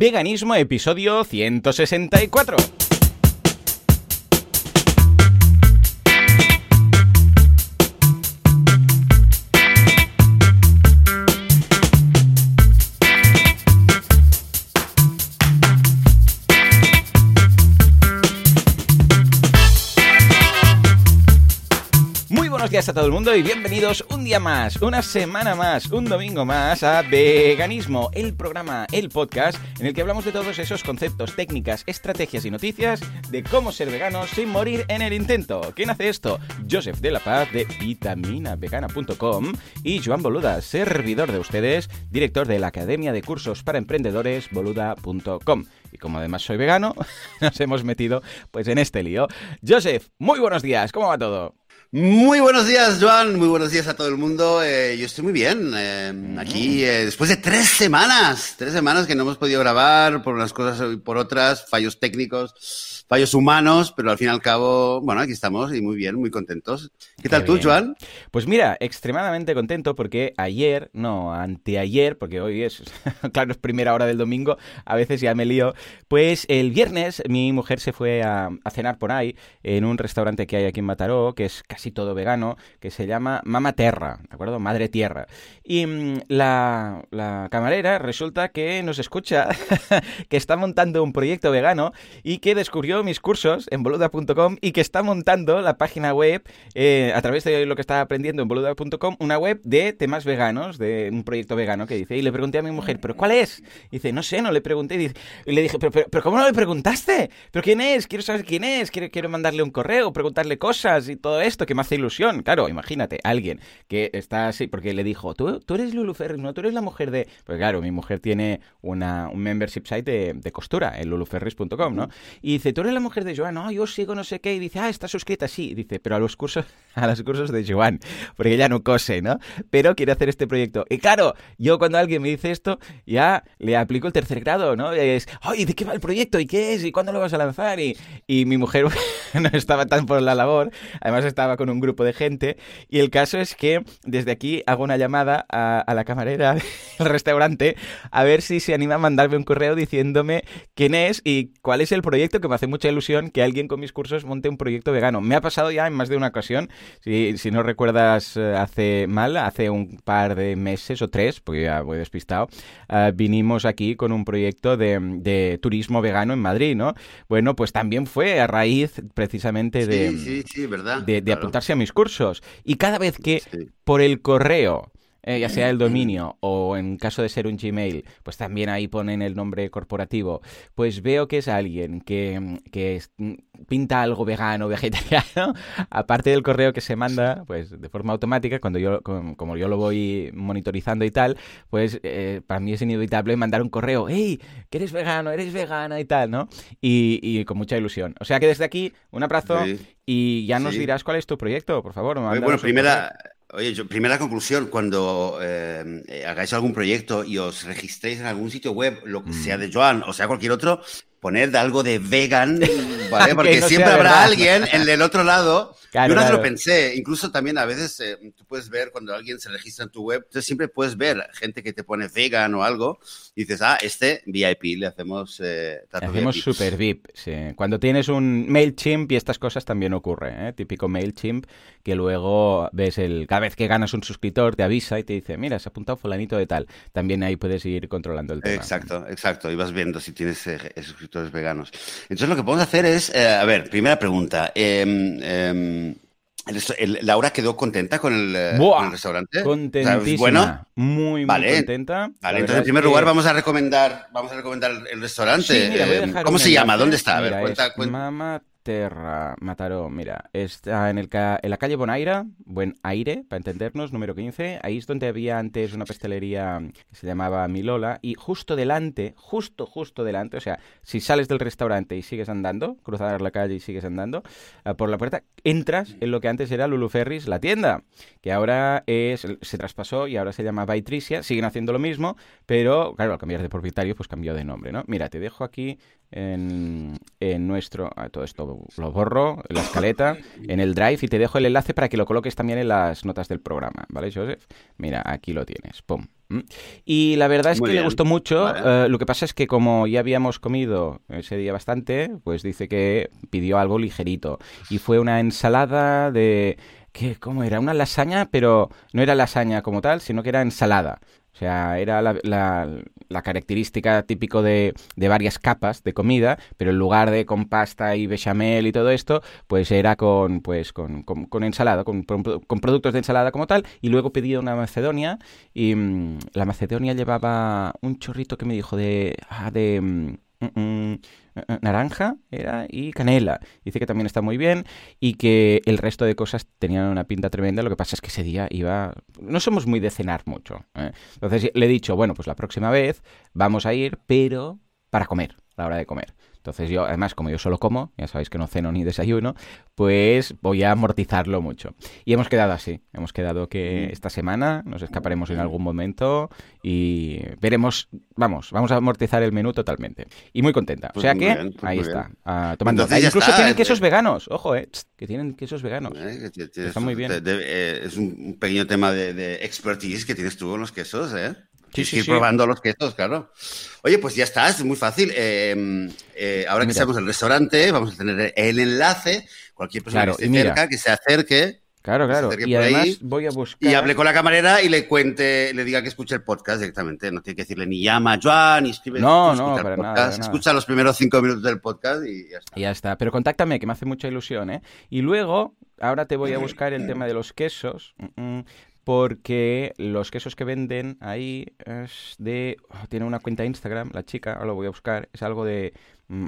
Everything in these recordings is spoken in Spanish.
Veganismo, episodio 164. Días a todo el mundo y bienvenidos un día más, una semana más, un domingo más a Veganismo, el programa, el podcast en el que hablamos de todos esos conceptos, técnicas, estrategias y noticias de cómo ser vegano sin morir en el intento. ¿Quién hace esto? Joseph de la Paz de vitaminavegana.com y Joan Boluda, servidor de ustedes, director de la Academia de Cursos para Emprendedores boluda.com. Y como además soy vegano, nos hemos metido pues en este lío. Joseph, muy buenos días, ¿cómo va todo? Muy buenos días, Joan. Muy buenos días a todo el mundo. Eh, yo estoy muy bien. Eh, aquí, eh, después de tres semanas, tres semanas que no hemos podido grabar por unas cosas y por otras, fallos técnicos fallos humanos, pero al fin y al cabo, bueno, aquí estamos y muy bien, muy contentos. ¿Qué tal tú, Joan? Pues mira, extremadamente contento porque ayer, no, anteayer, porque hoy es, claro, es primera hora del domingo, a veces ya me lío, pues el viernes mi mujer se fue a, cenar por ahí en un restaurante que hay aquí en Mataró, que es casi todo vegano, que se llama Mama Terra, ¿de acuerdo? Madre Tierra. Y mm, la, la camarera resulta que nos escucha, que está montando un proyecto vegano y que descubrió mis cursos en boluda.com y que está montando la página web, eh, a través de lo que está aprendiendo en boluda.com, una web de temas veganos, de un proyecto vegano que dice. Y le pregunté a mi mujer, ¿pero cuál es? Y dice, no sé, no le pregunté. Y, le dije, ¿Pero, pero, ¿cómo no le preguntaste? ¿Pero quién es? Quiero saber quién es. Quiero, quiero mandarle un correo, preguntarle cosas y todo esto que me hace ilusión. Claro, imagínate, alguien que está así, porque le dijo, tú, tú eres Lulu Ferris, no, tú eres la mujer de... Pues claro, mi mujer tiene una, un membership site de, de costura en luluferris.com, ¿no? Y dice, tú eres la mujer de Joan, no, yo sigo no sé qué, y dice, ah, está suscrita, sí, dice, pero a los cursos, a los cursos de Joan, porque ella no cose, ¿no? Pero quiere hacer este proyecto. Y claro, yo cuando alguien me dice esto, ya le aplico el tercer grado, ¿no? es, ay, ¿de qué va el proyecto? ¿Y qué es? ¿Y cuándo lo vas a lanzar? Y, y mi mujer no estaba tan por la labor, además estaba con un grupo de gente, y el caso es que desde aquí hago una llamada a, a la camarera del restaurante a ver si se anima a mandarme un correo diciéndome quién es y cuál es el proyecto que me hace mucha ilusión que alguien con mis cursos monte un proyecto vegano. Me ha pasado ya en más de una ocasión, si, si no recuerdas eh, hace mal, hace un par de meses o tres, porque ya voy despistado, uh, vinimos aquí con un proyecto de, de, turismo vegano en Madrid, ¿no? Bueno, pues también fue a raíz precisamente de, sí, sí, ¿verdad? de, de apuntarse a mis cursos. Y cada vez que por el correo eh, ya sea el dominio o en caso de ser un Gmail, pues también ahí ponen el nombre corporativo, pues veo que es alguien que, que pinta algo vegano, vegetariano, aparte del correo que se manda, pues de forma automática, cuando yo, como yo lo voy monitorizando y tal, pues eh, para mí es inevitable mandar un correo, hey, que eres vegano, eres vegana y tal, ¿no? Y, y con mucha ilusión. O sea que desde aquí, un abrazo y ya nos dirás cuál es tu proyecto, por favor. Bueno, primera... Oye, yo, primera conclusión, cuando eh, hagáis algún proyecto y os registréis en algún sitio web, lo que sea mm. de Joan o sea cualquier otro, poned algo de vegan, ¿vale? Porque siempre habrá alguien en el otro lado. yo una vez lo pensé, incluso también a veces eh, tú puedes ver cuando alguien se registra en tu web, entonces siempre puedes ver gente que te pone vegan o algo y dices, ah, este VIP, le hacemos eh, Le hacemos super VIP, sí. Cuando tienes un MailChimp y estas cosas también ocurre, ¿eh? Típico MailChimp que luego ves el... Cada vez que ganas un suscriptor te avisa y te dice, mira, se ha apuntado fulanito de tal. También ahí puedes ir controlando el tema. Exacto, exacto. Y vas viendo si tienes eh, suscriptores veganos. Entonces lo que podemos hacer es, eh, a ver, primera pregunta. Eh, Laura quedó contenta con el, eh, restaurante. Contentísima. bueno, muy, muy contenta. Vale, entonces en primer lugar vamos a recomendar, vamos a recomendar el restaurante. ¿Cómo se llama? ¿Dónde está? A ver, cuenta, cuenta. Terra, Mataró, mira, está en, el en la calle Bonaire, Buen Aire, para entendernos, número 15. Ahí es donde había antes una pastelería que se llamaba Milola. Y justo delante, justo, justo delante, o sea, si sales del restaurante y sigues andando, cruzar la calle y sigues andando, eh, por la puerta, entras en lo que antes era Lulu Ferris, la tienda, que ahora es, se traspasó y ahora se llama Baitricia. Siguen haciendo lo mismo, pero claro, al cambiar de propietario, pues cambió de nombre, ¿no? Mira, te dejo aquí en, en nuestro... Ah, todo esto lo borro, en la escaleta, en el drive y te dejo el enlace para que lo coloques también en las notas del programa, ¿vale, Joseph? Mira, aquí lo tienes, pum. Y la verdad es que le gustó mucho. Eh, lo que pasa es que como ya habíamos comido ese día bastante, pues dice que pidió algo ligerito. Y fue una ensalada de... ¿Qué, ¿Cómo era? Una lasaña, pero no era lasaña como tal, sino que era ensalada. O sea, era la, característica típico de, varias capas de comida, pero en lugar de con pasta y bechamel y todo esto, pues era con, pues, con, con, ensalada, con, con, productos de ensalada como tal. Y luego pedí una macedonia y mm, la macedonia llevaba un chorrito que me dijo de... Ah, de mm, mm, naranja era y canela. Dice que también está muy bien y que el resto de cosas tenían una pinta tremenda. Lo que pasa es que ese día iba... No somos muy de cenar mucho. ¿eh? Entonces le he dicho, bueno, pues la próxima vez vamos a ir, pero para comer, a la hora de comer. Entonces yo, además, como yo solo como, ya sabéis que no ceno ni desayuno, pues voy a amortizarlo mucho. Y hemos quedado así. Hemos quedado que esta semana nos escaparemos en algún momento y veremos, vamos, vamos a amortizar el menú totalmente. Y muy contenta. o pues sea que pues ahí está. Ah, tomando. incluso tienen quesos eh. veganos. Ojo, eh, que tienen quesos veganos. Eh, está muy bien. es un pequeño tema de, de expertise que tienes tú con los quesos, ¿eh? Sí, sí, ir probando los quesos, claro. Oye, pues ya está, es muy fácil. Em, eh, ahora que estamos en el restaurante, vamos a tener el enlace. Cualquier persona que esté cerca, que se acerque. Claro, claro. Y además voy a buscar. Y hable con la camarera y le cuente, le diga que escuche el podcast directamente. No tiene que decirle ni llama a Joan, ni escribe. No, no, para nada, Escucha los primeros cinco minutos del podcast y ya está. Y ya está. Pero contáctame, que me hace mucha ilusión, ¿eh? Y luego, ahora te voy a buscar el tema de los quesos. Porque los quesos que venden ahí es de... Oh, tiene una cuenta Instagram, la chica, ahora lo voy a buscar, es algo de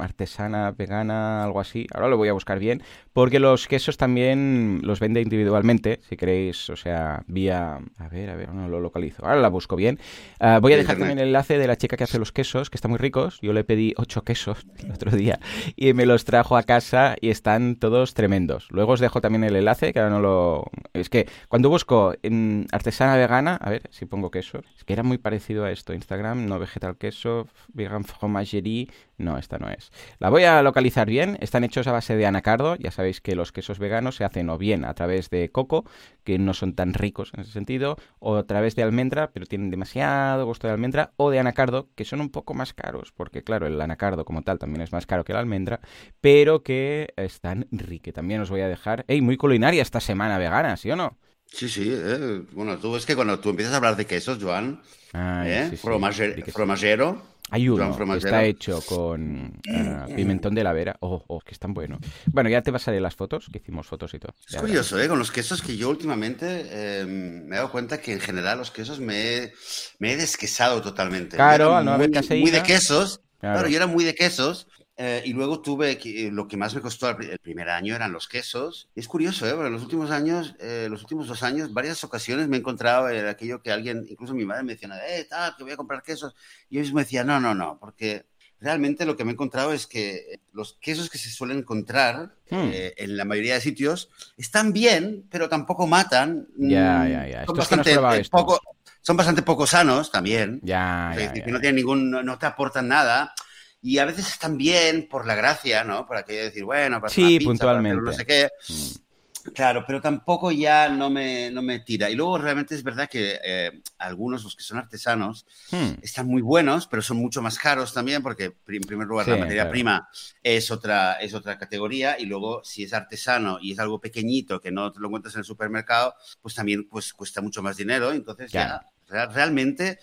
artesana, vegana, algo así. Ahora lo voy a buscar bien, porque los quesos también los vende individualmente, si queréis, o sea, vía... A ver, a ver, no lo localizo. Ahora la busco bien. Ah, voy a dejar también el enlace de la chica que hace los quesos, que están muy ricos. Yo le pedí ocho quesos el otro día y me los trajo a casa y están todos tremendos. Luego os dejo también el enlace, que ahora no lo... Es que cuando busco en artesana vegana, a ver si pongo queso, es que era muy parecido a esto. Instagram, no vegetal queso, vegan fromagerie, no, esta no es. La voy a localizar bien. Están hechos a base de anacardo. Ya sabéis que los quesos veganos se hacen o bien a través de coco, que no son tan ricos en ese sentido, o a través de almendra, pero tienen demasiado gusto de almendra, o de anacardo, que son un poco más caros, porque claro, el anacardo como tal también es más caro que la almendra, pero que están ricos. También os voy a dejar. ¡Ey, muy culinaria esta semana vegana, ¿sí o no? Sí, sí. Eh. Bueno, tú es que cuando tú empiezas a hablar de quesos, Joan, ¿eh? fromagero hay uno que está hecho con uh, pimentón de la vera. Oh, oh, que es tan bueno. Bueno, ya te pasaré las fotos, que hicimos fotos y todo. Es curioso, ¿eh? Con los quesos que yo últimamente eh, me he dado cuenta que en general los quesos me he, me he desquesado totalmente. Claro, al no haber Muy de quesos. claro, yo era muy de quesos eh, y luego tuve, que, lo que más me costó el primer año eran los quesos. es curioso, ¿eh? Porque en los últimos años, eh, los últimos dos años, varias ocasiones me he encontrado en aquello que alguien, incluso mi madre me decía, eh, tal, que voy a comprar quesos. Y yo mismo decía, no, no, no, porque realmente lo que me he encontrado es que los quesos que se suelen encontrar hmm. eh, en la mayoría de sitios están bien, pero tampoco matan. Ya, ya, ya. Son, bastante, poco, son bastante poco sanos también. Ya, ya, Que no tienen ningún, no te aportan nada y a veces están bien por la gracia, ¿no? Por aquello de decir, bueno, para sí, puntualmente. no sé qué. Mm. Claro, pero tampoco ya no me, no me tira. Y luego realmente es verdad que eh, algunos, los que son artesanos, hmm. están muy buenos, pero son mucho más caros también, porque en primer lugar la materia prima es otra, es otra categoría, y luego si es artesano y es algo pequeñito que no te lo encuentras en el supermercado, pues también pues, cuesta mucho más dinero. Entonces ya realmente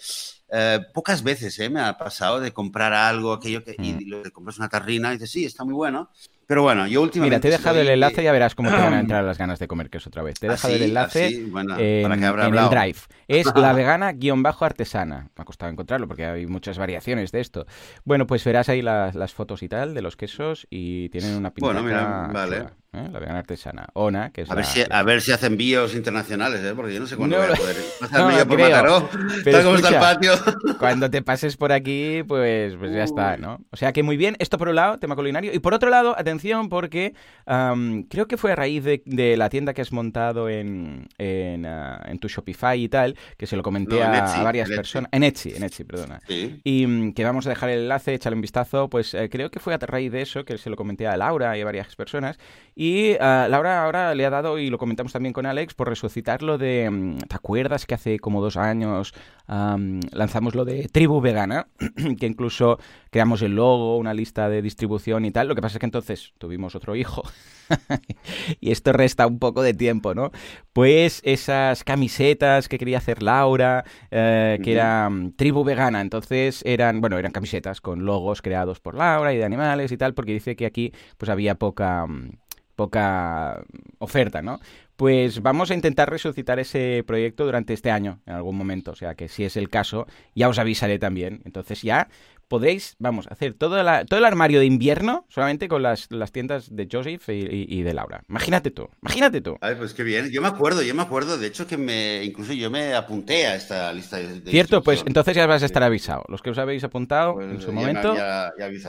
eh, pocas veces eh, me ha pasado de comprar algo, aquello que, y mm. le compras una tarrina y dices, sí, está muy bueno. Pero bueno, yo últimamente. Mira, te he dejado el enlace, ya verás cómo te van a entrar las ganas de comer queso otra vez. Te he dejado el enlace en, el drive. Es la vegana-artesana. Me ha costado encontrarlo porque hay muchas variaciones de esto. Bueno, pues verás ahí las, fotos y tal de los quesos y tienen una pinta. Bueno, mira, vale. ¿eh? la vegana artesana. Ona, que es a, ver si, a ver si hacen envíos internacionales, ¿eh? porque yo no sé cuándo voy a poder no, por Mataró. Pero está el patio. cuando te pases por aquí, pues, pues ya está, ¿no? O sea que muy bien, esto por un lado, tema culinario. Y por otro lado, atención, porque creo que fue a raíz de, la tienda que has montado en, en, ah, tu Shopify y tal, que se lo comenté a, varias personas. En Etsy, en Etsy, perdona. Y mm, que vamos a dejar el enlace, échale un vistazo. Pues eh, creo que fue a raíz de eso que se lo comenté a Laura y a varias personas. Y ah, Laura ahora le ha dado, y lo comentamos también con Alex, por resucitar lo de. Mm, ¿Te acuerdas que hace como dos años lanzamos lo de Tribu Vegana? que incluso creamos el logo, una lista de distribución y tal. Lo que pasa es que entonces tuvimos otro hijo. y esto resta un poco de tiempo, ¿no? Pues esas camisetas que quería hacer Laura, eh, que eran tribu vegana, entonces eran, bueno, eran camisetas con logos creados por Laura y de animales y tal, porque dice que aquí pues había poca poca oferta, ¿no? Pues vamos a intentar resucitar ese proyecto durante este año, en algún momento. O sea que si es el caso, ya os avisaré también. Entonces ya podéis, vamos, hacer todo, todo el armario de invierno solamente con las, las tiendas de Joseph y, de Laura. Imagínate tú, imagínate tú. Ay, pues qué bien. Yo me acuerdo, yo me acuerdo, de hecho, que me incluso yo me apunté a esta lista de. Cierto, pues entonces ya vas a estar avisado. Los que os habéis apuntado pues en su momento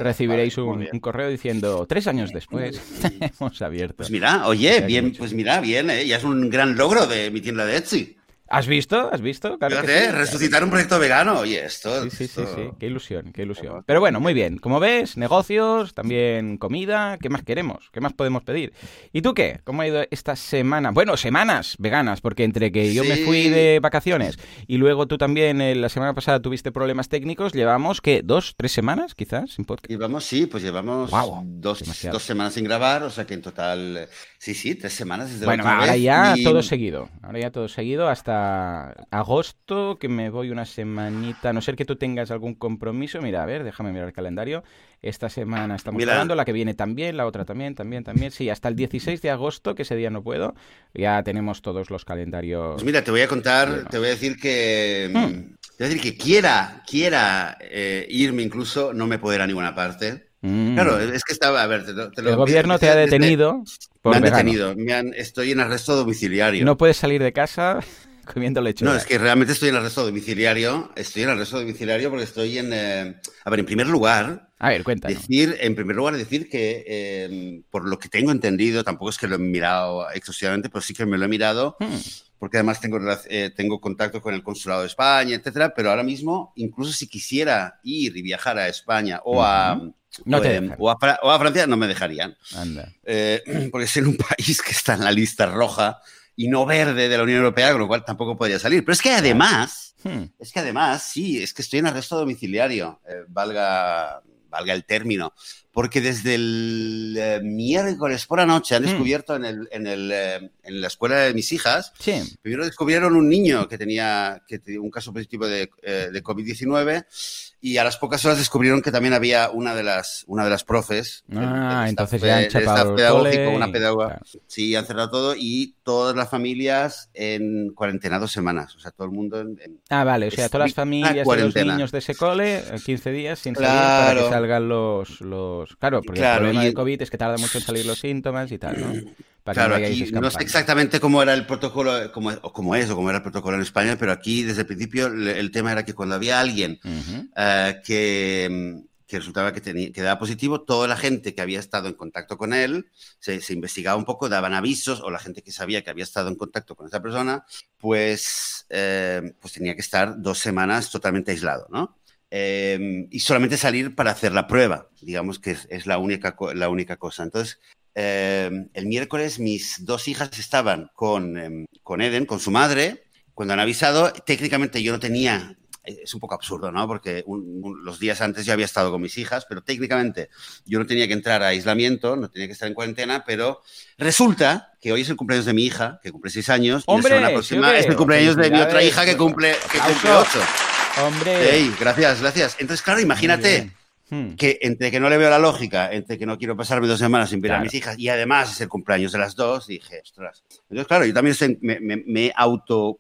recibiréis un, correo diciendo tres años después hemos abierto. Pues mira, oye, bien, pues mira, bien, ¿eh? ya es un gran logro de mi tienda de Etsy. ¿Has visto? ¿Has visto? Claro resucitar un proyecto vegano. y esto. Sí, sí, sí, sí. Qué ilusión, qué ilusión. Pero bueno, muy bien. Como ves, negocios, también comida. ¿Qué más queremos? ¿Qué más podemos pedir? ¿Y tú qué? ¿Cómo ha ido esta semana? Bueno, semanas veganas, porque entre que yo me fui de vacaciones y luego tú también eh, la semana pasada tuviste problemas técnicos, llevamos, ¿qué? ¿Dos, tres semanas quizás sin podcast? Llevamos, sí, pues llevamos dos, dos, semanas sin grabar, o sea que en total, sí, sí, tres semanas desde Bueno, ahora ya todo seguido. Ahora ya todo seguido hasta agosto, que me voy una semanita, a no ser que tú tengas algún compromiso. Mira, a ver, déjame mirar el calendario. Esta semana estamos hablando, la que viene también, la otra también, también, también. Sí, hasta el 16 de agosto, que ese día no puedo, ya tenemos todos los calendarios. Pues mira, te voy a contar, te voy a decir que... Hmm. Te voy a decir que quiera, quiera eh, irme incluso, no me puedo ir a ninguna parte. Mm. Claro, es que estaba, a ver, te lo, El gobierno te ha detenido. me han detenido, estoy en arresto domiciliario. No puedes salir de casa comiendo No, es que realmente estoy en arresto domiciliario. Estoy en arresto domiciliario porque estoy en. Eh, a ver, en primer lugar. A ver, cuéntanos. Decir, en primer lugar, decir que, em, por lo que tengo entendido, tampoco es que lo he mirado exclusivamente, pero sí que me lo he mirado, hmm. porque además tengo, eh, tengo contacto con el Consulado de España, etcétera, pero ahora mismo, incluso si quisiera ir y viajar a España o a. No te o, a, Francia no me dejarían. Anda. Eh, porque es en un país que está en la lista roja y no verde de la Unión Europea, con lo cual tampoco podría salir. Pero es que además, hmm. es que además, sí, es que estoy en arresto domiciliario, eh, valga, valga el término, porque desde el eh, miércoles por la noche han hmm. descubierto en, el, en, el, eh, en, la escuela de mis hijas, primero descubrieron un niño que tenía, que tenía un caso positivo de, de COVID-19 y a las pocas horas descubrieron que también había una de las, una de las profes. Ah, entonces ya han chapado pedagógico, una pedagoga. Sí, han cerrado todo y todas las familias en cuarentena dos semanas. O sea, todo el mundo en. ah, vale, o sea, todas las familias de los niños de ese cole, 15 días sin salir para que salgan los. los... Claro, porque el problema del COVID es que tarda mucho en salir los síntomas y tal, ¿no? claro, aquí no sé exactamente cómo era el protocolo, cómo, cómo es o cómo era el protocolo en España, pero aquí desde el principio el, tema era que cuando había alguien eh, que, que, resultaba que, tenía, que daba positivo, toda la gente que había estado en contacto con él se, investigaba un poco, daban avisos, o la gente que sabía que había estado en contacto con esa persona, pues, eh, pues tenía que estar dos semanas totalmente aislado, ¿no? Eh, y solamente salir para hacer la prueba, digamos que es, es, la, única, la única cosa. Entonces, Em, el miércoles mis dos hijas estaban con, em, con Eden, con su madre. Cuando han avisado, técnicamente yo no tenía es un poco absurdo, ¿no? Porque los días antes yo había estado con mis hijas, pero técnicamente yo no tenía que entrar a aislamiento, no tenía que estar en cuarentena, pero resulta que hoy es el cumpleaños de mi hija, que cumple seis años, y la semana próxima es el cumpleaños de mi otra hija que cumple, que cumple ocho. Hombre. gracias, gracias. Entonces, claro, imagínate Hmm. que entre que no le veo la lógica, entre que no quiero pasarme dos semanas sin ver a mis hijas y además es el cumpleaños de las dos, dije, ostras. Entonces, claro, yo también me, me, he auto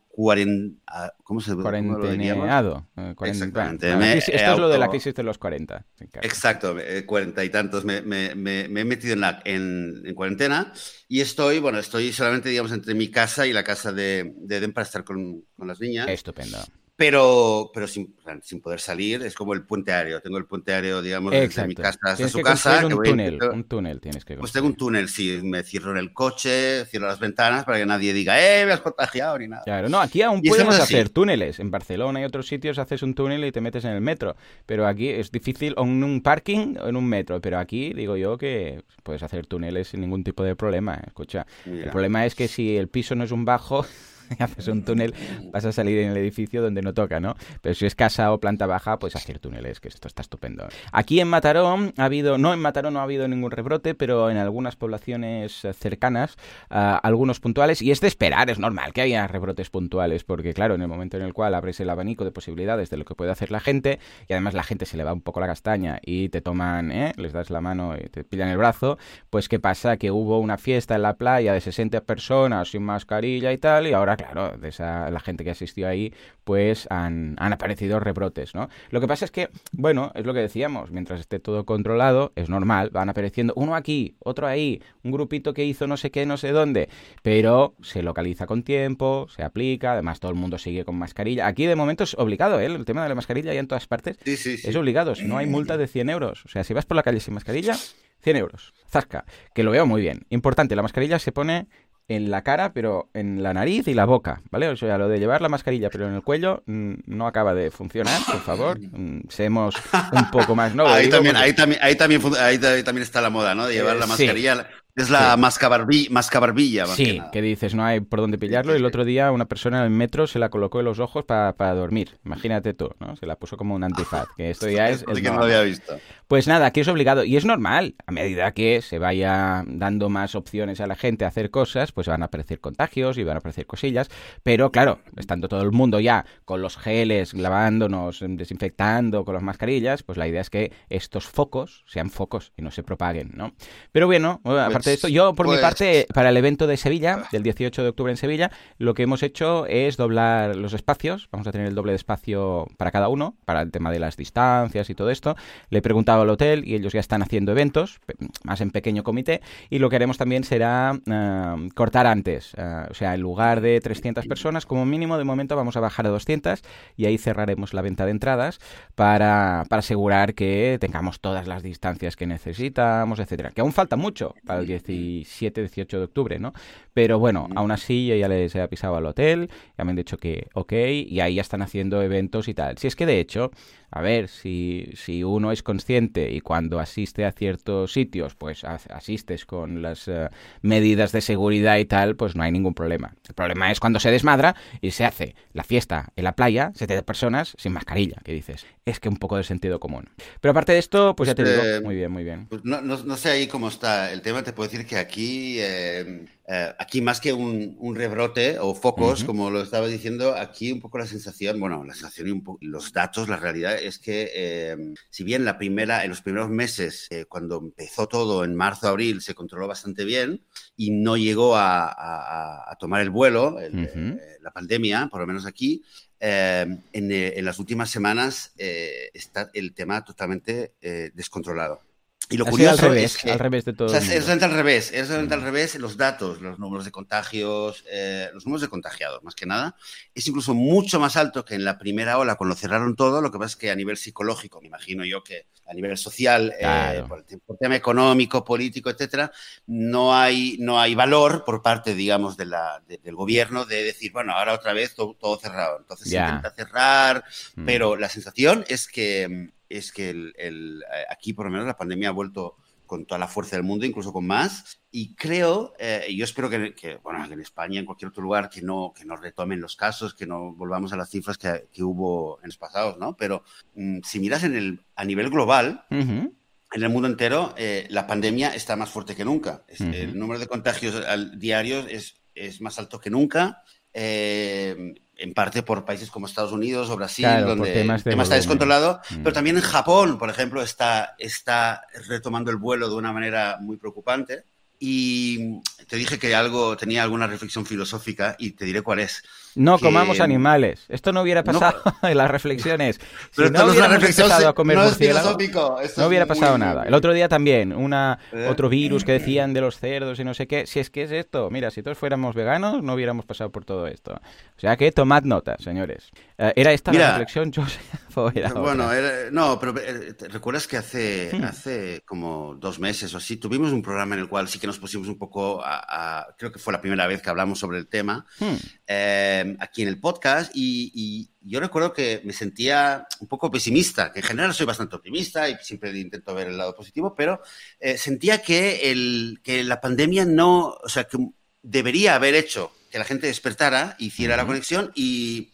ah, ¿Cómo se Cuarenteneado. Eh, Exactamente. esto es lo de la crisis de los 40. Exacto, eh, cuarenta y tantos. Me, he metido en, la, en, cuarentena y estoy, bueno, estoy solamente, digamos, entre mi casa y la casa de, de Eden para estar con, con las niñas. Estupendo. Pero, pero sin, sin, poder salir, es como el puente aéreo. Tengo el puente aéreo, digamos, desde mi casa hasta su casa. Un túnel, un túnel tienes que Pues tengo un túnel, sí. Me cierro en el coche, cierro las ventanas para que nadie diga, ¡eh, me has contagiado! ni nada. Claro, no, aquí aún podemos hacer túneles. En Barcelona y otros sitios haces un túnel y te metes en el metro. Pero aquí es difícil, o en un parking o en un metro. Pero aquí digo yo que puedes hacer túneles sin ningún tipo de problema. Escucha, el problema es que si el piso no es un bajo haces un túnel, vas a salir en el edificio donde no toca, ¿no? Pero si es casa o planta baja, pues hacer túneles, que esto está estupendo. Aquí en Mataró ha habido, no en Mataró no ha habido ningún rebrote, pero en algunas poblaciones cercanas, uh, algunos puntuales, y es de esperar, es normal que haya rebrotes puntuales, porque claro, en el momento en el cual abres el abanico de posibilidades de lo que puede hacer la gente, y además la gente se le va un poco la castaña y te toman, ¿eh? les das la mano y te pillan el brazo, pues ¿qué pasa? Que hubo una fiesta en la playa de 60 personas sin mascarilla y tal, y ahora claro, de esa, la gente que asistió ahí, pues han, aparecido rebrotes, ¿no? Lo que pasa es que, bueno, es lo que decíamos, mientras esté todo controlado, es normal, van apareciendo uno aquí, otro ahí, un grupito que hizo no sé qué, no sé dónde, pero se localiza con tiempo, se aplica, además todo el mundo sigue con mascarilla. Aquí de momento es obligado, ¿eh? El tema de la mascarilla ya en todas partes es obligado, si no hay multa de 100 euros. O sea, si vas por la calle sin mascarilla, 100 euros. Zasca, que lo veo muy bien. Importante, la mascarilla se pone en la cara, pero en la nariz y la boca, ¿vale? O sea, lo de llevar la mascarilla, pero en el cuello mm, no acaba de funcionar, por favor. Mm, seamos un poco más, ¿no? Ahí también, ahí, también, ahí, también, ahí también está la moda, ¿no? De llevar la mascarilla. Es la sí. mascabarbilla. sí, que, dices, no hay por dónde pillarlo. Y el otro día una persona en el metro se la colocó en los ojos para, dormir. Imagínate tú, ¿no? Se la puso como un antifaz. Que esto ya es... que no lo había visto. Pues nada, aquí es obligado. Y es normal. A medida que se vaya dando más opciones a la gente a hacer cosas, pues van a aparecer contagios y van a aparecer cosillas. Pero claro, estando todo el mundo ya con los geles, lavándonos, desinfectando, con las mascarillas, pues la idea es que estos focos sean focos y no se propaguen, ¿no? Pero bueno, aparte esto, yo por mi pues parte, para el evento de Sevilla, del 18 de octubre en Sevilla, lo que hemos hecho es doblar los espacios. Vamos a tener el doble de espacio para cada uno, para el tema de las distancias y todo esto. Le he preguntado al hotel y ellos ya están haciendo eventos, más en pequeño comité. Y lo que haremos también será uh, cortar antes. Uh, o sea, en lugar de 300 personas, como mínimo, de momento vamos a bajar a 200 y ahí cerraremos la venta de entradas para, para asegurar que tengamos todas las distancias que necesitamos, etcétera. Que aún falta mucho para el 17, 18 de octubre, ¿no? Pero bueno, aún así yo ya les he avisado al hotel, ya me han dicho que ok, y ahí ya están haciendo eventos y tal. Si es que de hecho, a ver, si, si uno es consciente y cuando asiste a ciertos sitios, pues asistes con las uh, medidas de seguridad y tal, pues no hay ningún problema. El problema es cuando se desmadra y se hace la fiesta en la playa, 70 personas sin mascarilla, que dices, es que un poco de sentido común. Pero aparte de esto, pues ya te digo, muy bien, muy bien. Pues no, no, no, sé ahí cómo está el tema, te puedo decir que aquí... Eh eh, aquí más que un, un, rebrote o focos, uh -huh. como lo estaba diciendo, aquí un poco la sensación, bueno, la sensación y un poco, los datos, la realidad es que eh, si bien la primera, en los primeros meses, eh, cuando empezó todo en marzo, abril, se controló bastante bien y no llegó a, a, a tomar el vuelo, el, uh -huh. la pandemia, por lo menos aquí, en, en, las últimas semanas está el tema totalmente descontrolado. Y lo curioso al revés, es que, al revés de todo. O sea, es exactamente al revés, es exactamente al revés los datos, los números de contagios, eh, los números de contagiados, más que nada, es incluso mucho más alto que en la primera ola cuando cerraron todo. Lo que pasa es que a nivel psicológico, me imagino yo que a nivel social, claro. eh, por, el, por, tema económico, político, etcétera, no hay, no hay valor por parte, digamos, de la, de, del gobierno de decir, bueno, ahora otra vez todo, todo cerrado. Entonces yeah. se intenta cerrar, mm. pero la sensación es que es que el, el, eh, aquí por lo menos la pandemia ha vuelto con toda la fuerza del mundo, incluso con más. Y creo, eh, yo espero que, que, bueno, que en España, en cualquier otro lugar, que no, que no retomen los casos, que no volvamos a las cifras que, que hubo en los pasados, ¿no? Pero mmm, si miras en el, a nivel global, uh -huh. en el mundo entero, eh, la pandemia está más fuerte que nunca. Es, uh -huh. El número de contagios al, diarios es, es más alto que nunca. Eh, en parte por países como Estados Unidos o Brasil, claro, donde el tema está descontrolado, mm. pero también en Japón, por ejemplo, está, está retomando el vuelo de una manera muy preocupante. Y te dije que algo tenía alguna reflexión filosófica y te diré cuál es. No que- comamos animales. Esto no hubiera pasado en las reflexiones. Pero si no empezado se- a comer no hubiera pasado nada. El otro día también, una, ¿Eh? otro virus que decían de los cerdos y no sé qué. Si es que es esto, mira, si todos fuéramos veganos, no hubiéramos pasado por todo esto. O sea que tomad nota, señores. Eh, ¿Era esta la reflexión, Joseph? ¿O era Bueno, era- no, pero eh, ¿te ¿recuerdas que hace, Hmm. hace como dos meses o así tuvimos un programa en el cual sí que nos pusimos un poco a, a- creo que fue la primera vez que hablamos sobre el tema Hmm. eh, aquí en el podcast y, y yo recuerdo que me sentía un poco pesimista, que en general soy bastante optimista y siempre intento ver el lado positivo, pero eh, sentía que, el, que la pandemia no, o sea, que debería haber hecho que la gente despertara, hiciera la conexión y,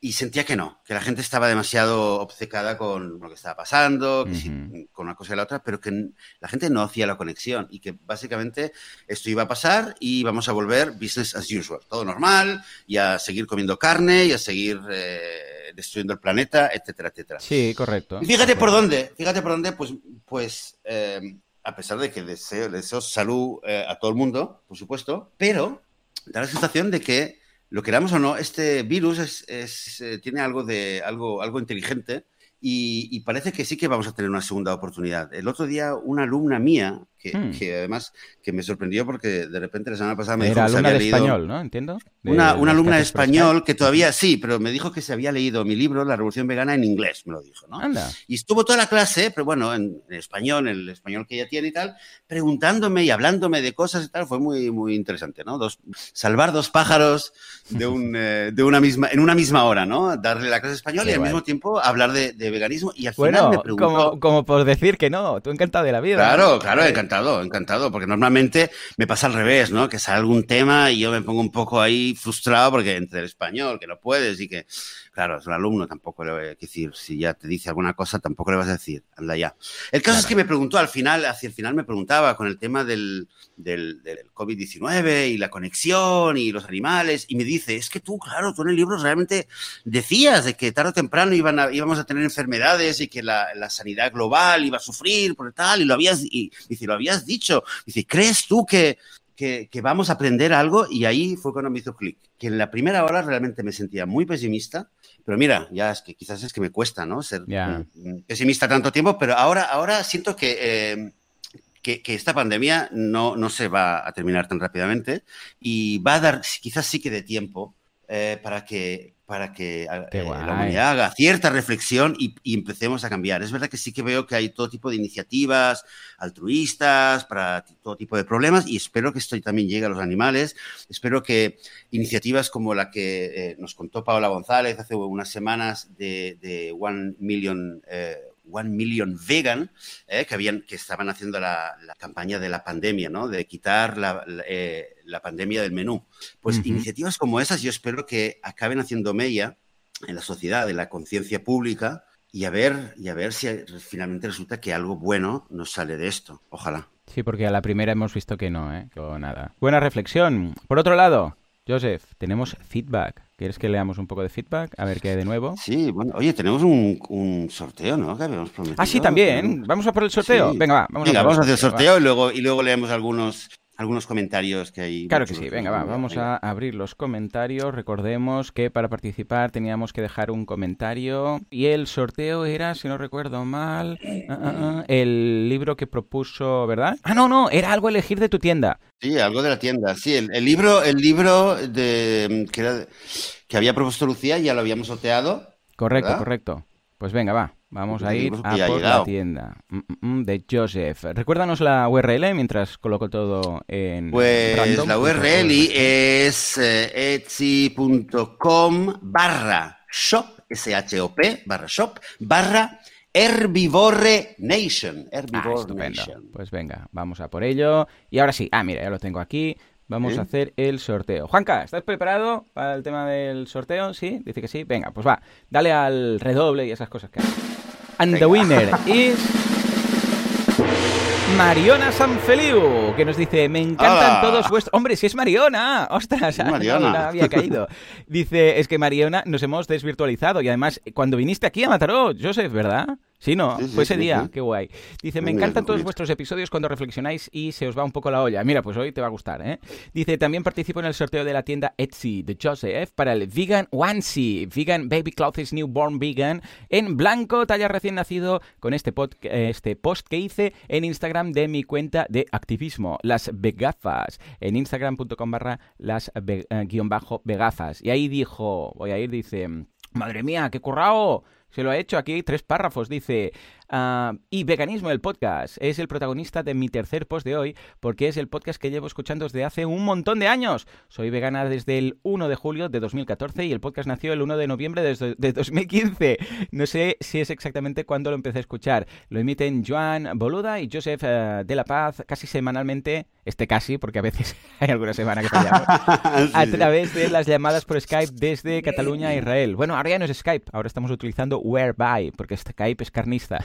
y sentía que no, que la gente estaba demasiado obcecada con lo que estaba pasando, que sí, Ujú. con una cosa y la otra, pero que la gente no hacía la conexión y que básicamente esto iba a pasar y vamos a volver business as usual, todo normal y a seguir comiendo carne y a seguir eh, destruyendo el planeta, etcétera, etcétera. Sí, correcto. Y fíjate por dónde, fíjate por dónde, pues, pues eh, a pesar de que deseo, deseo salud eh, a todo el mundo, por supuesto, pero da la sensación de que, lo queramos o no, este virus es, eh, tiene algo, de, algo, algo inteligente y, y parece que sí que vamos a tener una segunda oportunidad. El otro día, una alumna mía, que, Hmm. que además que me sorprendió porque de repente la semana pasada me dijo Era que se alumna había de leído... español, ¿no? Entiendo. De Una, una alumna de español que todavía sí, pero me dijo que se había leído mi libro, La Revolución Vegana, en inglés, me lo dijo, ¿no? Anda. Y estuvo toda la clase, pero bueno, en, en español, en el español que ella tiene y tal, preguntándome y hablándome de cosas y tal. Fue muy, muy interesante, ¿no? Dos, salvar dos pájaros de, un, eh, de una misma, en una misma hora, ¿no? Darle la clase de español Qué y al guay. mismo tiempo hablar de, de veganismo. Y al final Bueno, me preguntó. como, como por decir que no, tú encantado de la vida. Claro, claro, encantado, encantado, porque normalmente me pasa al revés, ¿no? Que sale algún tema y yo me pongo un poco ahí frustrado porque entre el español, que no puedes y que, claro, es un alumno, tampoco le voy a decir, si ya te dice alguna cosa, tampoco le vas a decir, anda ya. El caso es que me preguntó al final, hacia el final me preguntaba con el tema del, del, del COVID-19 y la conexión y los animales, y me dice, es que tú, claro, tú en el libro realmente decías de que tarde o temprano iban a- íbamos a tener enfermedades y que la, la sanidad global iba a sufrir por tal, y lo habías, y, dice, lo habías dicho. Dice, ¿crees tú que, que, que vamos a aprender algo? Y ahí fue cuando me hizo clic. Que en la primera hora realmente me sentía muy pesimista, pero mira, ya es que quizás es que me cuesta, ¿no? Ser Ya. mm, pesimista tanto tiempo, pero ahora, ahora siento que... eh, que, que esta pandemia no, no se va a terminar tan rápidamente y va a dar quizás sí que de tiempo eh, para que, para que Qué eh, la humanidad haga cierta reflexión y, y empecemos a cambiar. Es verdad que sí que veo que hay todo tipo de iniciativas altruistas para todo tipo de problemas y espero que esto también llegue a los animales. Espero que iniciativas como la que eh, nos contó Paola González hace unas semanas de, de One Million... eh, One Million Vegan, eh, que, habían, que estaban haciendo la, la campaña de la pandemia, ¿no? De quitar la, la, eh, la pandemia del menú. Pues iniciativas como esas yo espero que acaben haciendo mella en la sociedad, en la conciencia pública, y a ver, y a ver si finalmente resulta que algo bueno nos sale de esto. Ojalá. Sí, porque a la primera hemos visto que no, ¿eh? Que nada. Buena reflexión. Por otro lado, Joseph, tenemos feedback. ¿Quieres que leamos un poco de feedback? A ver qué hay de nuevo. Sí, bueno, oye, tenemos un, un sorteo, ¿no? Que habíamos prometido. Ah, sí, también. Vamos a por el sorteo. Sí. Venga, va. Vamos Venga, a por vamos a hacer el va. sorteo y luego, y luego leemos algunos, algunos comentarios que hay. Claro que sí, venga, va, vamos a abrir los comentarios. Recordemos que para participar teníamos que dejar un comentario y el sorteo era, si no recuerdo mal, ah, ah, ah, el libro que propuso, ¿verdad? Ah, no, no, era algo elegir de tu tienda. Sí, algo de la tienda. Sí, el, el libro, el libro de, que, era- que había propuesto Lucía ya lo habíamos sorteado. Correcto, ¿Verdad? correcto. Pues venga, va. Vamos a ir a por la tienda Mm, mm, mm, de Joseph. Recuérdanos la URL mientras coloco todo en Pues random. la URL es eh, etsy.com barra shop, S-H-O-P, barra shop, barra Herbivore Nation. Ah, estupendo. Nation. Pues venga, vamos a por ello. Y ahora sí, ah, mira, ya lo tengo aquí. Vamos ¿Sí? a hacer el sorteo. Juanca, ¿estás preparado para el tema del sorteo? ¿Sí? Dice que sí. Venga, pues va. Dale al redoble y esas cosas que hay. And the Venga. winner is... Mariona Sanfeliu, que nos dice, me encantan todos vuestros... Hombre, si es Mariona, ostras, Mariona. no había caído. Dice, es que Mariona nos hemos desvirtualizado y además cuando viniste aquí a Mataró, Joseph, ¿verdad? Sí, no, Sí, fue ese sí, día, sí. qué guay. Dice, me encantan todos vuestros episodios cuando reflexionáis y se os va un poco la olla. Mira, pues hoy te va a gustar, ¿eh? Dice, también participo en el sorteo de la tienda Etsy de Joseph para el Vegan Onesie, Vegan Baby Clothes Newborn Vegan, en blanco, talla recién nacido, con este, pod- este post que hice en Instagram de mi cuenta de activismo, las Vegafas, en instagram.com barra las eh, guion bajo Vegafas. Y ahí dijo, voy a ir, dice, madre mía, qué currao. Se lo ha hecho aquí tres párrafos. Dice, ah, y Veganismo, el podcast, es el protagonista de mi tercer post de hoy porque es el podcast que llevo escuchando desde hace un montón de años. Soy vegana desde el 1 de julio de 2014 y el podcast nació el 1 de noviembre de, de 2015. No sé si es exactamente cuándo lo empecé a escuchar. Lo emiten Joan Boluda y Joseph eh, de la Paz casi semanalmente. Este casi, porque a veces hay alguna semana que fallamos a Sí, sí. través de las llamadas por Skype desde Cataluña a Israel. Bueno, ahora ya no es Skype, ahora estamos utilizando Whereby, porque Skype es carnista.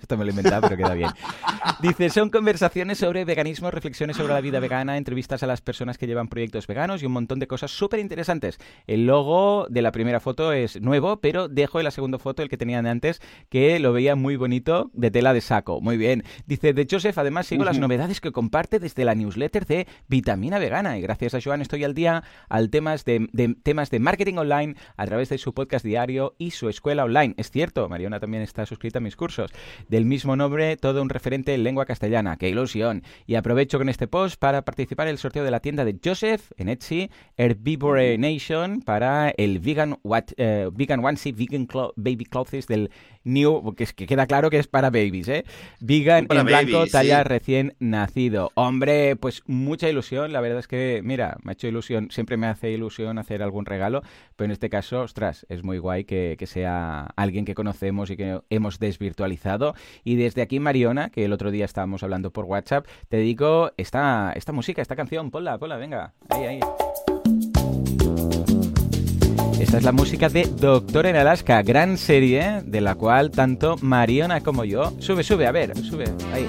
Esto me lo he inventado, pero queda bien. Dice, son conversaciones sobre veganismo, reflexiones sobre la vida vegana, entrevistas a las personas que llevan proyectos veganos y un montón de cosas súper interesantes. El logo de la primera foto es nuevo, pero dejo en la segunda foto el que tenían de antes, que lo veía muy bonito, de tela de saco. Muy bien. Dice, de Joseph, además sigo las novedades que comparte desde la newsletter de Vitamina Vegana. Y gracias a Joan estoy al día al temas de, de- temas de marketing online a través de su podcast diario y su escuela online. Es cierto, Mariona también está suscrita a mis cursos. Del mismo nombre, todo un referente en lengua castellana. ¡Qué ilusión! Y aprovecho con este post para participar en el sorteo de la tienda de Joseph en Etsy, Herbivore Nation, para el Vegan, what, eh, vegan Onesie Vegan Clo- Baby Clothes del New, que, es, que queda claro que es para babies, ¿eh? Vegan Para en blanco, talla sí. recién nacido. Hombre, pues mucha ilusión. La verdad es que, mira, me ha hecho ilusión. Siempre me hace ilusión hacer algún regalo, pero en este caso, ostras, es muy guay que, que sea alguien que conocemos y que hemos desvirtualizado. Y desde aquí, Mariona, que el otro día estábamos hablando por WhatsApp, te digo esta, esta música, esta canción. Ponla, ponla, venga. Ahí, ahí. Esta es la música de Doctor en Alaska, gran serie de la cual tanto Mariona como yo. Sube, sube, a ver, sube. Ahí.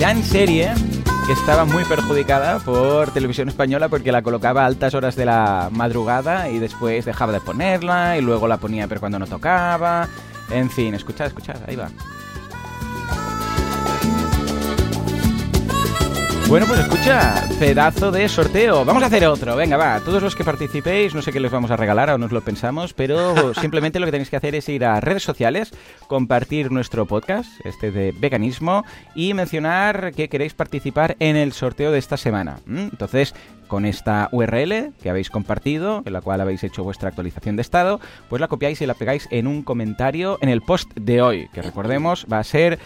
Gran serie que estaba muy perjudicada por televisión española porque la colocaba a altas horas de la madrugada y después dejaba de ponerla y luego la ponía pero cuando no tocaba. En fin, escuchad, escuchad, ahí va. Bueno, pues escucha, pedazo de sorteo. Vamos a hacer otro. Venga, va. Todos los que participéis, no sé qué les vamos a regalar, aún nos lo pensamos, pero simplemente lo que tenéis que hacer es ir a redes sociales, compartir nuestro podcast, este de veganismo, y mencionar que queréis participar en el sorteo de esta semana. ¿m? Entonces, con esta URL que habéis compartido, en la cual habéis hecho vuestra actualización de estado, pues la copiáis y la pegáis en un comentario en el post de hoy, que recordemos va a ser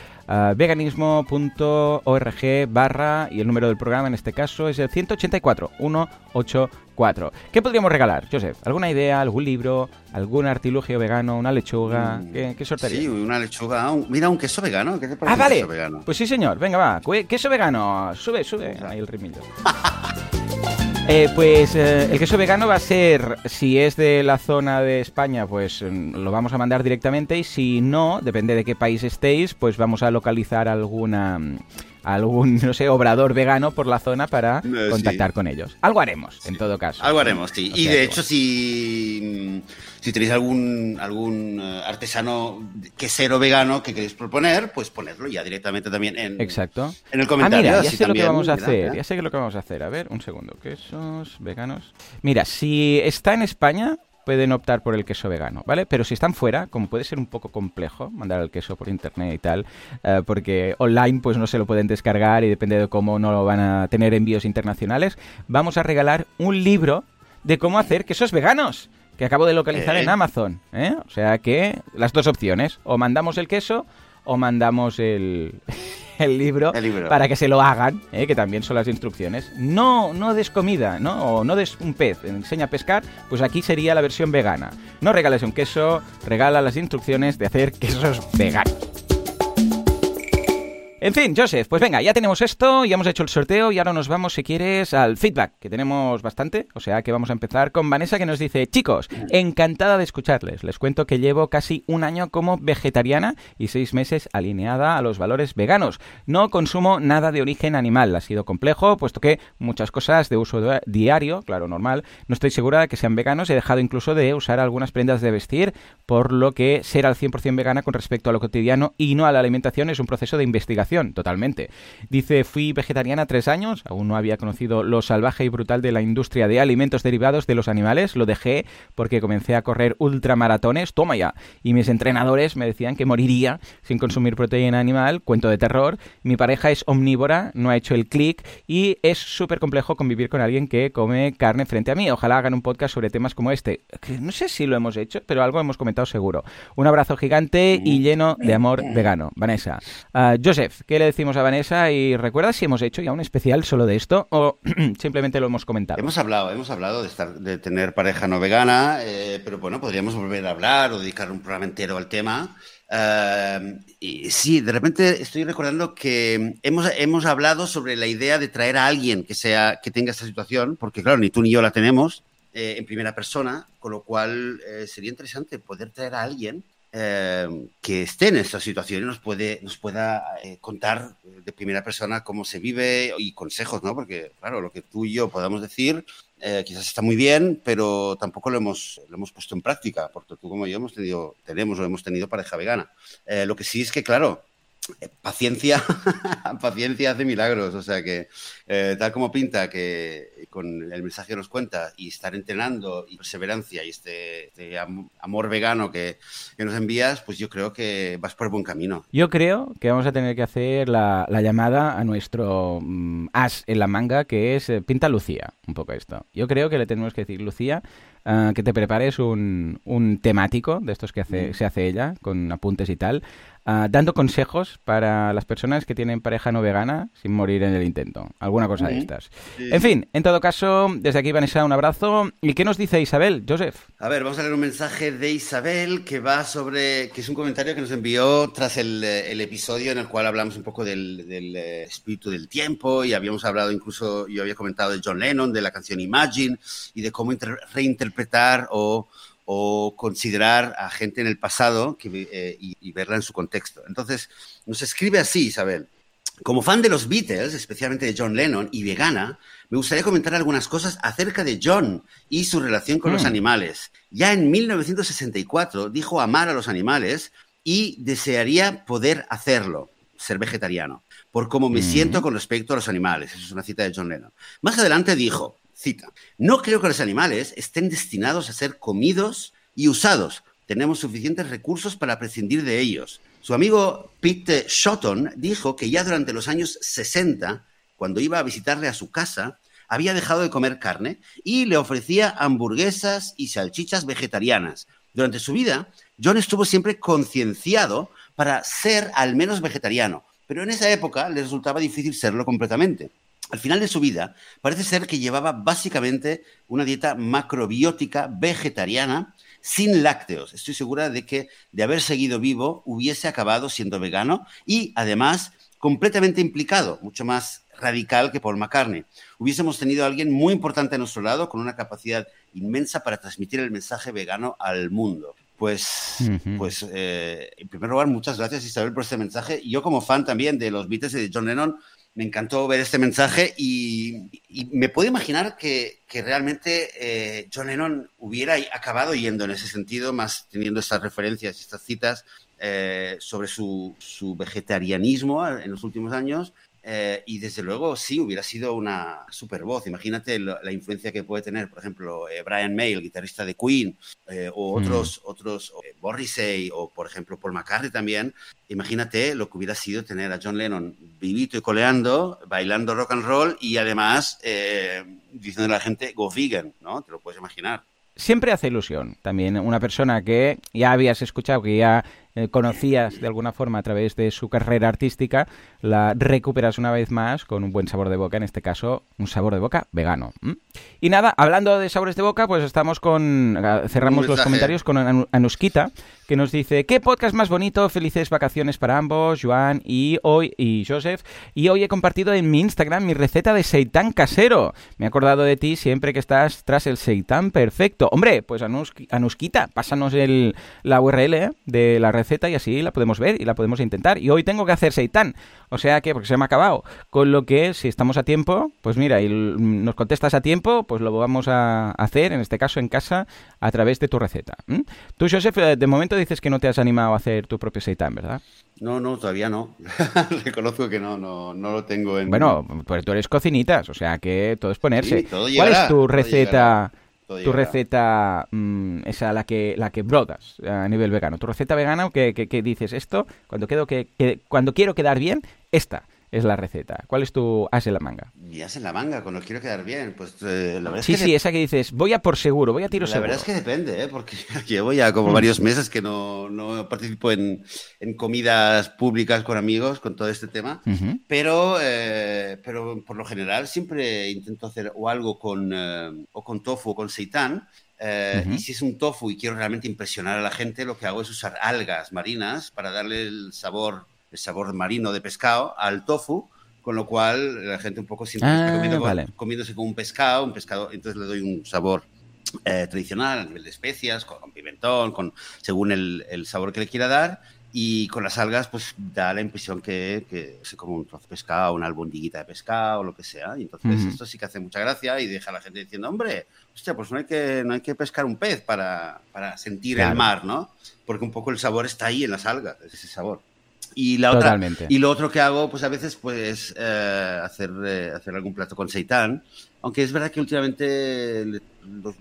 veganismo.org barra y el número del programa en este caso es el 184 184. ¿Qué podríamos regalar, Joseph? ¿Alguna idea, algún libro, algún artilugio vegano, una lechuga? ¿Qué, qué sortearía? Sí, una lechuga. un- mira, un queso vegano. ¿Qué te parece Ah, vale. queso vegano? Pues sí, señor. Venga, va. Queso vegano. Sube, sube. Ahí el ritmillo. Eh, pues eh, el queso vegano va a ser, si es de la zona de España, pues mm, lo vamos a mandar directamente y si no, depende de qué país estéis, pues vamos a localizar alguna algún, no sé, obrador vegano por la zona para Eh, contactar sí. con ellos. Algo haremos, en todo caso. Algo haremos, sí. O Y de hecho, si, si tenéis algún, algún eh, artesano quesero vegano que queréis proponer, pues ponerlo ya directamente también en, Exacto. en el Ah, comentario. mira, ya sé lo que vamos a hacer. Ya sé lo que vamos a hacer. A ver, un segundo. Quesos veganos. Mira, si está en España, pueden optar por el queso vegano, ¿vale? Pero si están fuera, como puede ser un poco complejo mandar el queso por internet y tal, eh, porque online pues no se lo pueden descargar y depende de cómo no lo van a tener envíos internacionales, vamos a regalar un libro de cómo hacer quesos veganos que acabo de localizar Eh. en Amazon, ¿eh? O sea que las dos opciones, o mandamos el queso o mandamos el, el libro El libro. para que se lo hagan, ¿eh? que también son las instrucciones. No, no des comida, ¿no? O no des un pez, enseña a pescar, pues aquí sería la versión vegana. No regales un queso, regala las instrucciones de hacer quesos veganos. En fin, Joseph, pues venga, ya tenemos esto, ya hemos hecho el sorteo y ahora nos vamos, si quieres, al feedback, que tenemos bastante. O sea que vamos a empezar con Vanessa que nos dice, chicos, encantada de escucharles. Les cuento que llevo casi un año como vegetariana y seis meses alineada a los valores veganos. No consumo nada de origen animal. Ha sido complejo, puesto que muchas cosas de uso diario, claro, normal, no estoy segura de que sean veganos. He dejado incluso de usar algunas prendas de vestir, por lo que ser al 100% vegana con respecto a lo cotidiano y no a la alimentación es un proceso de investigación, totalmente. Dice, fui vegetariana tres años, aún no había conocido lo salvaje y brutal de la industria de alimentos derivados de los animales, lo dejé porque comencé a correr ultramaratones, toma ya, y mis entrenadores me decían que moriría sin consumir proteína animal, cuento de terror, mi pareja es omnívora, no ha hecho el clic y es súper complejo convivir con alguien que come carne frente a mí. Ojalá hagan un podcast sobre temas como este, que no sé si lo hemos hecho, pero algo hemos comentado seguro. Un abrazo gigante y lleno de amor vegano. Vanessa. Uh, Joseph, ¿qué le decimos a Vanessa? Y recuerda si hemos hecho ya un especial solo de esto o simplemente lo hemos comentado. Hemos hablado, hemos hablado de, estar, de tener pareja no vegana, eh, pero bueno, podríamos volver a hablar o dedicar un programa entero al tema. Uh, y sí, de repente estoy recordando que hemos, hemos hablado sobre la idea de traer a alguien que, sea, que tenga esta situación, porque claro, ni tú ni yo la tenemos eh, en primera persona, con lo cual eh, sería interesante poder traer a alguien eh, que esté en esta situación y nos, puede, nos pueda eh, contar de primera persona cómo se vive y consejos, ¿no? Porque, claro, lo que tú y yo podamos decir eh, quizás está muy bien, pero tampoco lo hemos, lo hemos puesto en práctica, porque tú como yo hemos tenido, tenemos o hemos tenido pareja vegana. lo que sí es que, claro, paciencia, paciencia hace milagros. O sea que, eh, tal como pinta, que con el mensaje que nos cuenta y estar entrenando y perseverancia y este, este amor vegano que, que, nos envías, pues yo creo que vas por buen camino. Yo creo que vamos a tener que hacer la, la llamada a nuestro um, as en la manga, que es eh, Pinta Lucía, un poco esto. Yo creo que le tenemos que decir, Lucía, uh, que te prepares un, un, temático de estos que hace, mm. se hace ella, con apuntes y tal, uh, dando consejos para las personas que tienen pareja no vegana sin morir en el intento. Alguna cosa de estas. Sí. En fin, en todo caso, desde aquí, Vanessa, un abrazo. ¿Y qué nos dice Isabel, Joseph? A ver, vamos a leer un mensaje de Isabel que va sobre, que es un comentario que nos envió tras el, el episodio en el cual hablamos un poco del, del eh, espíritu del tiempo y habíamos hablado incluso, yo había comentado de John Lennon, de la canción Imagine y de cómo reinterpretar o, o, considerar a gente en el pasado que, eh, y, y, verla en su contexto. Entonces, nos escribe así, Isabel. Como fan de los Beatles, especialmente de John Lennon y vegana, me gustaría comentar algunas cosas acerca de John y su relación con mm. los animales. Ya en 1964 dijo amar a los animales y desearía poder hacerlo, ser vegetariano, por cómo me mm. siento con respecto a los animales. Eso es una cita de John Lennon. Más adelante dijo, Cita. No creo que los animales estén destinados a ser comidos y usados. Tenemos suficientes recursos para prescindir de ellos. Su amigo Pete Shotton dijo que ya durante los años 60, cuando iba a visitarle a su casa, había dejado de comer carne y le ofrecía hamburguesas y salchichas vegetarianas. Durante su vida, John estuvo siempre concienciado para ser al menos vegetariano, pero en esa época le resultaba difícil serlo completamente. Al final de su vida, parece ser que llevaba básicamente una dieta macrobiótica vegetariana sin lácteos. Estoy segura de que de haber seguido vivo hubiese acabado siendo vegano y además completamente implicado, mucho más radical que Paul McCartney. Hubiésemos tenido a alguien muy importante a nuestro lado con una capacidad inmensa para transmitir el mensaje vegano al mundo. Pues, uh -huh. pues eh, en primer lugar, muchas gracias Isabel por este mensaje. Yo como fan también de los Beatles y de John Lennon, me encantó ver este mensaje y, y me puedo imaginar que, realmente eh, John Lennon hubiera acabado yendo en ese sentido, más teniendo estas referencias, estas citas eh, sobre su, su, vegetarianismo en los últimos años. Eh, y desde luego, sí, hubiera sido una super voz. Imagínate la, la influencia que puede tener, por ejemplo, eh, Brian May, el guitarrista de Queen, eh, o otros, mm. otros Morrissey, o por ejemplo Paul McCartney también. Imagínate lo que hubiera sido tener a John Lennon vivito y coleando, bailando rock and roll y además eh, diciendo a la gente, go vegan, ¿no? Te lo puedes imaginar siempre hace ilusión también una persona que ya habías escuchado, que ya eh, conocías de alguna forma a través de su carrera artística, la recuperas una vez más con un buen sabor de boca, en este caso un sabor de boca vegano. Y nada, hablando de sabores de boca, pues estamos con... Cerramos los comentarios con Anuskita, que nos dice, ¿qué podcast más bonito? Felices vacaciones para ambos, Joan y hoy y Joseph. Y hoy he compartido en mi Instagram mi receta de seitán casero. Me he acordado de ti siempre que estás tras el seitán perfecto. Hombre, pues Anuskita, pásanos el, la URL ¿eh? de la receta y así la podemos ver y la podemos intentar. Y hoy tengo que hacer seitán, o sea que, porque se me ha acabado. Con lo que, si estamos a tiempo, pues mira, y nos contestas a tiempo, pues lo vamos a hacer, en este caso en casa, a través de tu receta. Tú, Joseph, eh, de momento dices que no te has animado a hacer tu propio seitan, ¿verdad? No, no, todavía no. Reconozco que no, no, no lo tengo en... Bueno, pues tú eres cocinitas, o sea que todo es ponerse. ¿Cuál es tu receta... tu receta, mm, esa la que la que brodas a nivel vegano. Tu receta vegana que, que, dices esto, cuando, quedo que, cuando quiero quedar bien, esta es la receta. ¿Cuál es tu as en la manga? Mi as en la manga, cuando quiero quedar bien. Pues eh, la verdad sí, es que sí, esa que dices, voy a por seguro, voy a tiro seguro. La verdad es que depende, ¿eh? porque llevo ya como mm. varios meses que no, no participo en, en, comidas públicas con amigos con todo este tema, pero, eh, pero por lo general siempre intento hacer o algo con, eh, o con tofu o con seitán, Y si es un tofu y quiero realmente impresionar a la gente, lo que hago es usar algas marinas para darle el sabor el sabor marino de pescado al tofu, con lo cual la gente un poco siempre ah, comiéndose con un pescado, un pescado, entonces le doy un sabor eh, tradicional a nivel de especias, con, pimentón, con, según el, el, sabor que le quiera dar. Y con las algas, pues da la impresión que, que se come un trozo de pescado, una albondiguita de pescado, o lo que sea. Y entonces esto sí que hace mucha gracia y deja a la gente diciendo, hombre, hostia, pues no hay que, no hay que pescar un pez para, para sentir el mar, ¿no? Porque un poco el sabor está ahí en las algas, ese sabor. Y la otra, y lo otro que hago, pues a veces, pues eh, hacer, eh, hacer algún plato con seitán. Aunque es verdad que últimamente, el,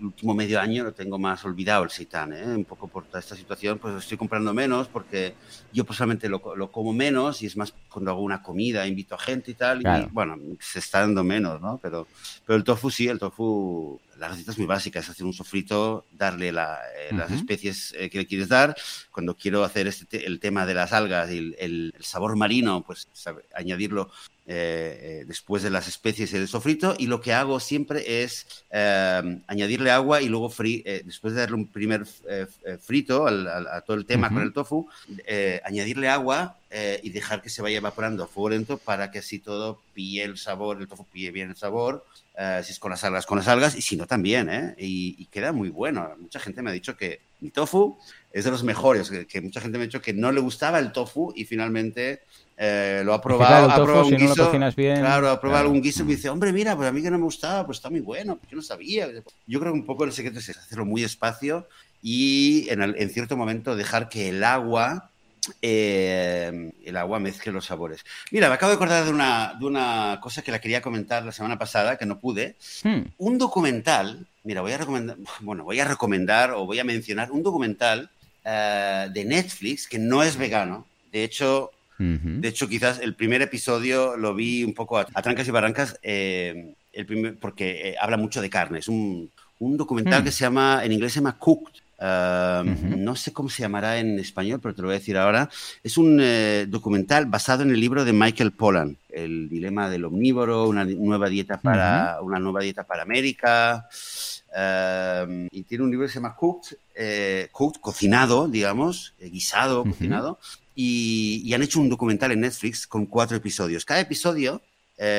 último medio año, lo tengo más olvidado el seitán. ¿eh? Un poco por toda esta situación, pues estoy comprando menos porque yo personalmente lo, lo, como menos y es más cuando hago una comida, invito a gente y tal. Y bueno, se está dando menos, ¿no? Pero, pero el tofu sí, el tofu la receta es muy básica, es hacer un sofrito, darle la, eh, las especies eh, que le quieres dar. Cuando quiero hacer este el tema de las algas y el, el, sabor marino, pues añadirlo eh, después de las especies y el sofrito. Y lo que hago siempre es añadirle agua y luego, después de darle un primer frito a todo el tema con el tofu, añadirle agua y dejar que se vaya evaporando a fuego lento para que así todo pille el sabor, el tofu pille bien el sabor eh, si es con las algas, con las algas, y si no también, ¿eh? Y, queda muy bueno. Mucha gente me ha dicho que mi tofu es de los mejores, que, mucha gente me ha dicho que no le gustaba el tofu y finalmente eh, lo ha probado, ha probado un guiso, claro, ha probado algún guiso y me dice, hombre, mira, pues a mí que no me gustaba, pues está muy bueno, porque yo no sabía. Yo creo que un poco el secreto es hacerlo muy despacio y en, en cierto momento dejar que el agua eh, el agua mezcle los sabores. Mira, me acabo de acordar de una, de una cosa que la quería comentar la semana pasada, que no pude. Hmm. Un documental, mira, voy a recomendar, bueno, voy a recomendar o voy a mencionar un documental eh, de Netflix que no es vegano. De hecho, de hecho, quizás el primer episodio lo vi un poco a, trancas y barrancas, eh, el primer, porque habla mucho de carne. Es un, un documental hmm. que se llama, en inglés se llama Cooked, no sé cómo se llamará en español, pero te lo voy a decir ahora. Es un eh, documental basado en el libro de Michael Pollan, El dilema del omnívoro, una nueva dieta para, una nueva dieta para América. Y tiene un libro que se llama Cooked, eh, cooked cocinado, digamos, eh, guisado, cocinado. Y, han hecho un documental en Netflix con cuatro episodios. Cada episodio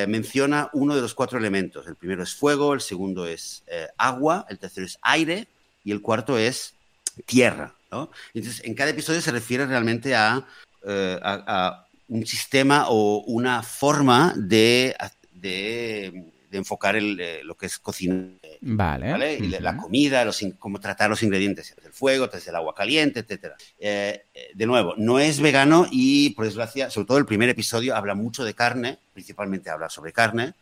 menciona uno de los cuatro elementos. El primero es fuego, el segundo es agua, el tercero es aire y el cuarto es tierra. ¿no? Entonces, en cada episodio se refiere realmente a, eh, un sistema o una forma de, de, enfocar el, eh, lo que es cocina. Vale. Y la comida, los, cómo tratar los ingredientes, el fuego, desde el agua caliente, etc. Eh, de nuevo, no es vegano y, por desgracia, sobre todo el primer episodio habla mucho de carne, principalmente habla sobre carne,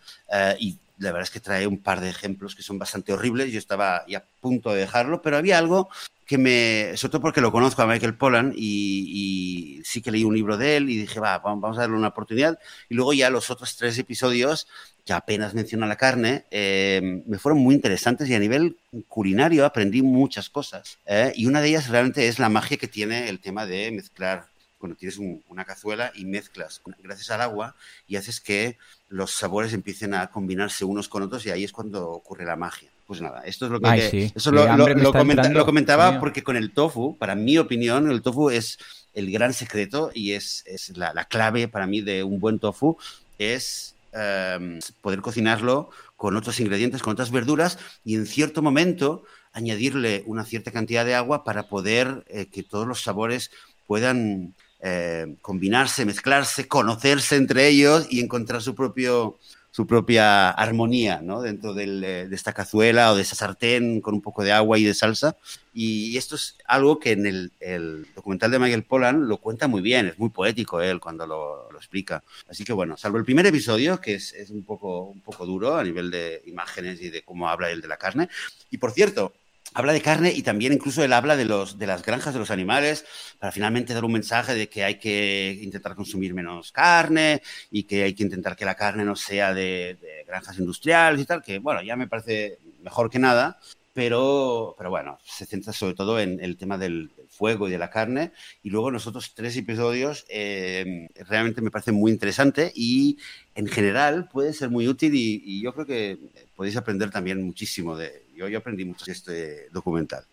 y la verdad es que trae un par de ejemplos que son bastante horribles. Yo estaba ya a punto de dejarlo, pero había algo que me, sobre todo porque lo conozco a Michael Pollan y, sí que leí un libro de él y dije, va, vamos a darle una oportunidad. Y luego ya los otros tres episodios, que apenas menciona la carne, eh, me fueron muy interesantes y a nivel culinario aprendí muchas cosas. ¿eh? Y una de ellas realmente es la magia que tiene el tema de mezclar cuando tienes una cazuela y mezclas gracias al agua y haces que los sabores empiecen a combinarse unos con otros y ahí es cuando ocurre la magia. Pues nada, esto es lo que... Eso lo, comentaba porque con el tofu, para mi opinión, el tofu es el gran secreto y es, la, clave para mí de un buen tofu, es em, poder cocinarlo con otros ingredientes, con otras verduras y en cierto momento añadirle una cierta cantidad de agua para poder eh, que todos los sabores puedan eh, combinarse, mezclarse, conocerse entre ellos y encontrar su propio su propia armonía ¿no? dentro eh, de esta cazuela o de esa sartén con un poco de agua y de salsa. Y esto es algo que en el, documental de Michael Pollan lo cuenta muy bien, es muy poético él cuando lo, explica. Así que bueno, salvo el primer episodio, que es, es, un, poco, un poco duro a nivel de imágenes y de cómo habla él de la carne. Y por cierto, habla de carne y también incluso él habla de, los, de las granjas de los animales para finalmente dar un mensaje de que hay que intentar consumir menos carne y que hay que intentar que la carne no sea de, granjas industriales y tal, que bueno, ya me parece mejor que nada, pero, pero bueno, se centra sobre todo en el tema del, fuego y de la carne. Y luego nosotros tres episodios eh, realmente me parece muy interesante y en general puede ser muy útil y yo creo que podéis aprender también muchísimo de, yo, yo aprendí mucho este documental.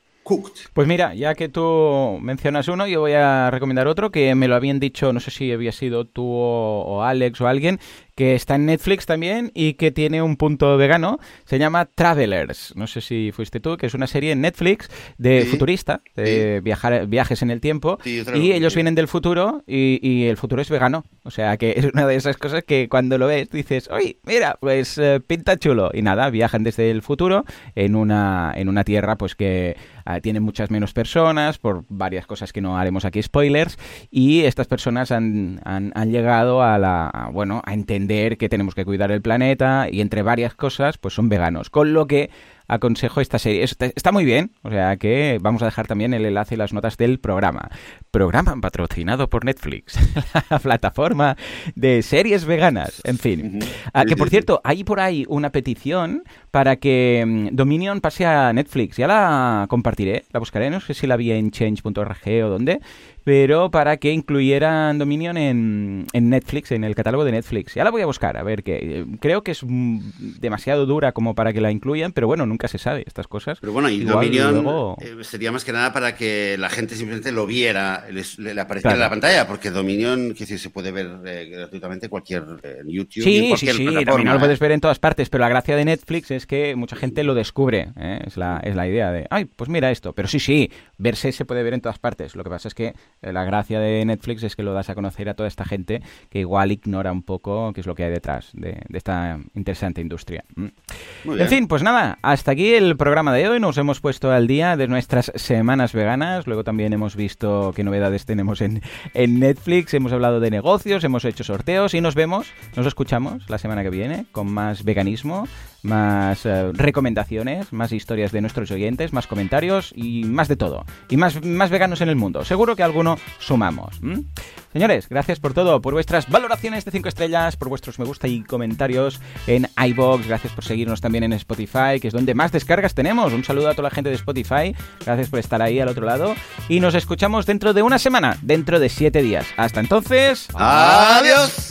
Pues mira, ya que tú mencionas uno, yo voy a recomendar otro que me lo habían dicho, no sé si había sido tú o, Alex o alguien, que está en Netflix también y que tiene un punto vegano. Se llama Travelers. No sé si fuiste tú, que es una serie en Netflix de futurista, de viajar, viajes en el tiempo. y ellos vienen del futuro y, el futuro es vegano. O sea que es una de esas cosas que cuando lo ves dices, oye, mira, pues eh, pinta chulo. Y nada, viajan desde el futuro en una, en una tierra pues que Ah, tiene muchas menos personas por varias cosas que no haremos aquí spoilers y estas personas han, han, llegado a la bueno a entender que tenemos que cuidar el planeta y entre varias cosas pues son veganos con lo que aconsejo esta serie. Está, muy bien, o sea que vamos a dejar también el enlace y las notas del programa. Programa patrocinado por Netflix, la plataforma de series veganas, en fin. Ah, que por cierto, hay por ahí una petición para que mm, Dominion pase a Netflix. Ya la compartiré, la buscaré, no sé si la vi en change.org o dónde, pero para que incluyeran Dominion en, Netflix, en el catálogo de Netflix. Ya la voy a buscar, a ver, que creo que es demasiado dura como para que la incluyan, pero bueno, nunca se sabe estas cosas. Pero bueno, y Dominion eh, sería más que nada para que la gente simplemente lo viera, le, apareciera en la pantalla, porque Dominion, que se puede ver eh, gratuitamente cualquier, en YouTube. Sí, en sí, sí, Dominion lo puedes ver en todas partes, pero la gracia de Netflix es que mucha gente lo descubre, es, la, es la idea de, ay, pues mira esto, pero sí, sí, verse se puede ver en todas partes, lo que pasa es que eh, la gracia de Netflix es que lo das a conocer a toda esta gente que igual ignora un poco qué es lo que hay detrás de, esta interesante industria. Mm. En fin, pues nada, hasta aquí el programa de hoy. Nos hemos puesto al día de nuestras semanas veganas. Luego también hemos visto qué novedades tenemos en, en Netflix. Hemos hablado de negocios, hemos hecho sorteos y nos vemos, nos escuchamos la semana que viene con más veganismo, más eh, recomendaciones, más historias de nuestros oyentes, más comentarios y más de todo. Y más, más veganos en el mundo. Seguro que alguno sumamos. Señores, gracias por todo, por vuestras valoraciones de 5 estrellas, por vuestros me gusta y comentarios en iBox. Gracias por seguirnos también en Spotify, que es donde más descargas tenemos. Un saludo a toda la gente de Spotify. Gracias por estar ahí al otro lado. Y nos escuchamos dentro de una semana, dentro de 7 días. Hasta entonces. Adiós.